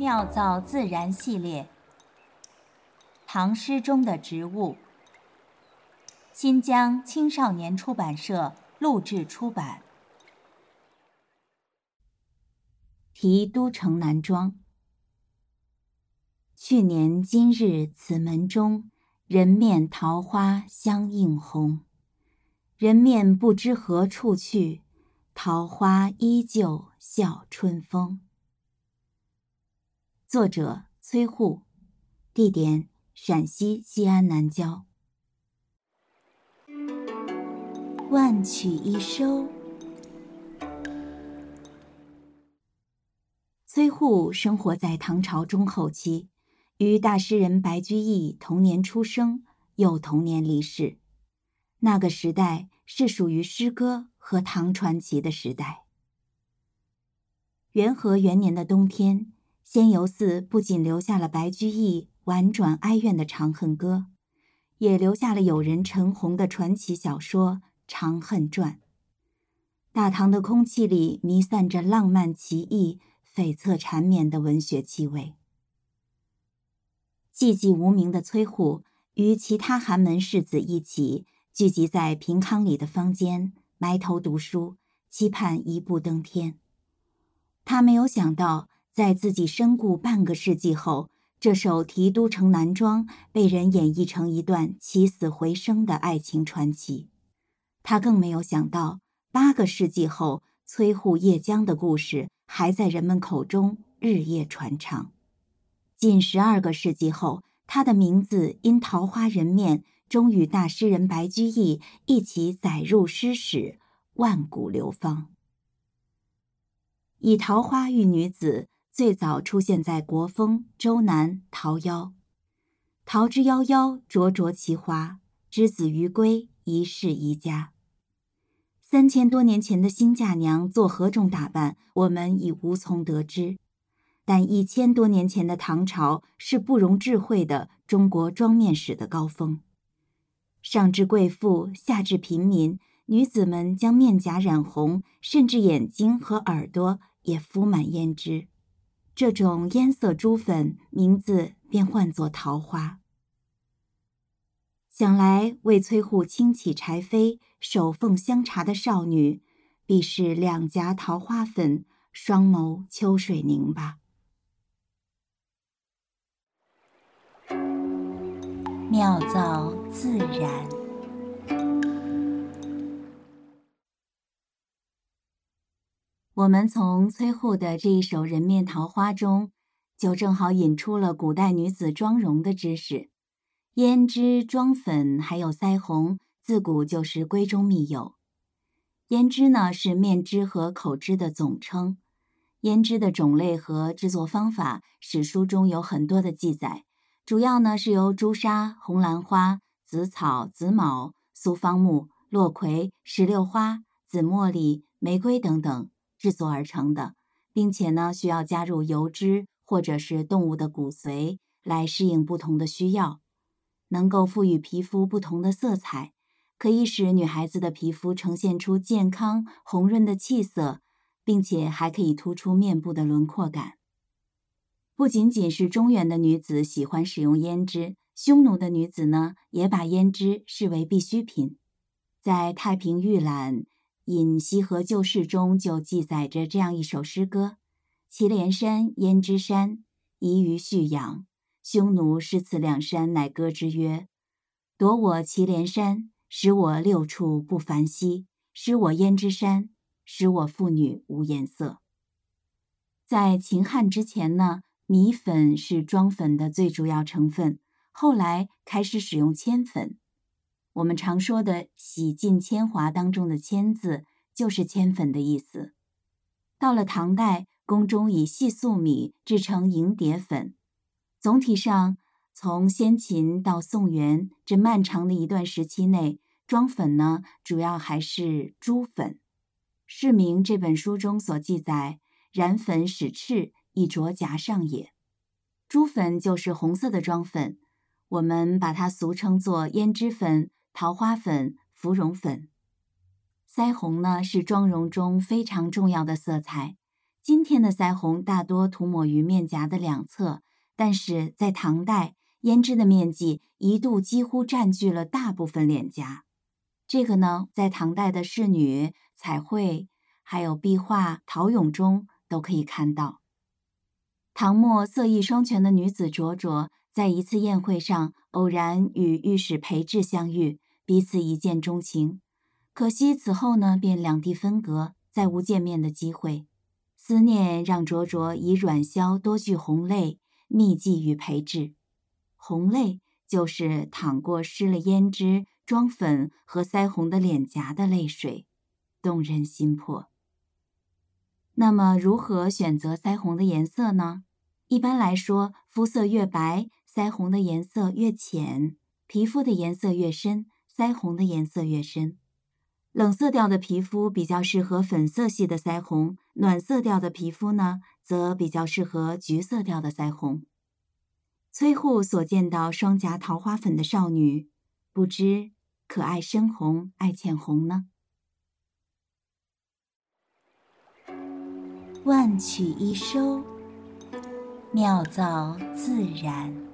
妙造自然系列，唐诗中的植物。新疆青少年出版社录制出版。题都城南庄。去年今日此门中，人面桃花相映红。人面不知何处去，桃花依旧笑春风。作者：崔护，地点：陕西西安南郊。万曲一收。崔护生活在唐朝中后期，与大诗人白居易同年出生，又同年离世。那个时代是属于诗歌和唐传奇的时代。元和元年的冬天。仙游寺不仅留下了白居易婉转哀怨的《长恨歌》，也留下了友人陈洪的传奇小说《长恨传》。大唐的空气里弥散着浪漫奇异、悱恻缠绵的文学气味。寂寂无名的崔护与其他寒门士子一起聚集在平康里的坊间，埋头读书，期盼一步登天。他没有想到。在自己身故半个世纪后，这首《提都城南庄》被人演绎成一段起死回生的爱情传奇。他更没有想到，八个世纪后，崔护叶江的故事还在人们口中日夜传唱。近十二个世纪后，他的名字因桃花人面，终与大诗人白居易一起载入诗史，万古流芳。以桃花喻女子。最早出现在国风《周南·桃夭》：“桃之夭夭，灼灼其华。之子于归，宜室宜家。”三千多年前的新嫁娘做何种打扮，我们已无从得知。但一千多年前的唐朝是不容置喙的中国妆面史的高峰。上至贵妇，下至平民，女子们将面颊染红，甚至眼睛和耳朵也敷满胭脂。这种烟色珠粉，名字便唤作桃花。想来为崔护轻启柴扉、手奉香茶的少女，必是两颊桃花粉，双眸秋水凝吧。妙造自然。我们从崔护的这一首《人面桃花》中，就正好引出了古代女子妆容的知识。胭脂、妆粉还有腮红，自古就是闺中密友。胭脂呢，是面脂和口脂的总称。胭脂的种类和制作方法，史书中有很多的记载。主要呢是由朱砂、红兰花、紫草、紫卯、苏方木、落葵、石榴花、紫茉莉、玫瑰等等。制作而成的，并且呢，需要加入油脂或者是动物的骨髓来适应不同的需要，能够赋予皮肤不同的色彩，可以使女孩子的皮肤呈现出健康红润的气色，并且还可以突出面部的轮廓感。不仅仅是中原的女子喜欢使用胭脂，匈奴的女子呢，也把胭脂视为必需品，在《太平御览》。《饮西河旧事》中就记载着这样一首诗歌：“祁连山胭脂山，宜于蓄养。匈奴失此两山，乃歌之曰：‘夺我祁连山，使我六处不繁息；失我胭脂山，使我妇女无颜色。’在秦汉之前呢，米粉是妆粉的最主要成分，后来开始使用铅粉。”我们常说的“洗尽铅华”当中的“铅”字，就是铅粉的意思。到了唐代，宫中以细粟米制成银蝶粉。总体上，从先秦到宋元这漫长的一段时期内，妆粉呢，主要还是朱粉。《释明》这本书中所记载：“染粉始赤，以着颊上也。”朱粉就是红色的妆粉，我们把它俗称作胭脂粉。桃花粉、芙蓉粉、腮红呢，是妆容中非常重要的色彩。今天的腮红大多涂抹于面颊的两侧，但是在唐代，胭脂的面积一度几乎占据了大部分脸颊。这个呢，在唐代的仕女彩绘、还有壁画、陶俑中都可以看到。唐末色艺双全的女子卓卓，在一次宴会上偶然与御史裴志相遇，彼此一见钟情。可惜此后呢，便两地分隔，再无见面的机会。思念让灼灼以软绡多聚红泪，密寄与裴志。红泪就是淌过湿了胭脂、妆粉和腮红的脸颊的泪水，动人心魄。那么，如何选择腮红的颜色呢？一般来说，肤色越白，腮红的颜色越浅；皮肤的颜色越深，腮红的颜色越深。冷色调的皮肤比较适合粉色系的腮红，暖色调的皮肤呢，则比较适合橘色调的腮红。崔护所见到双颊桃花粉的少女，不知可爱深红，爱浅红呢？万曲一收，妙造自然。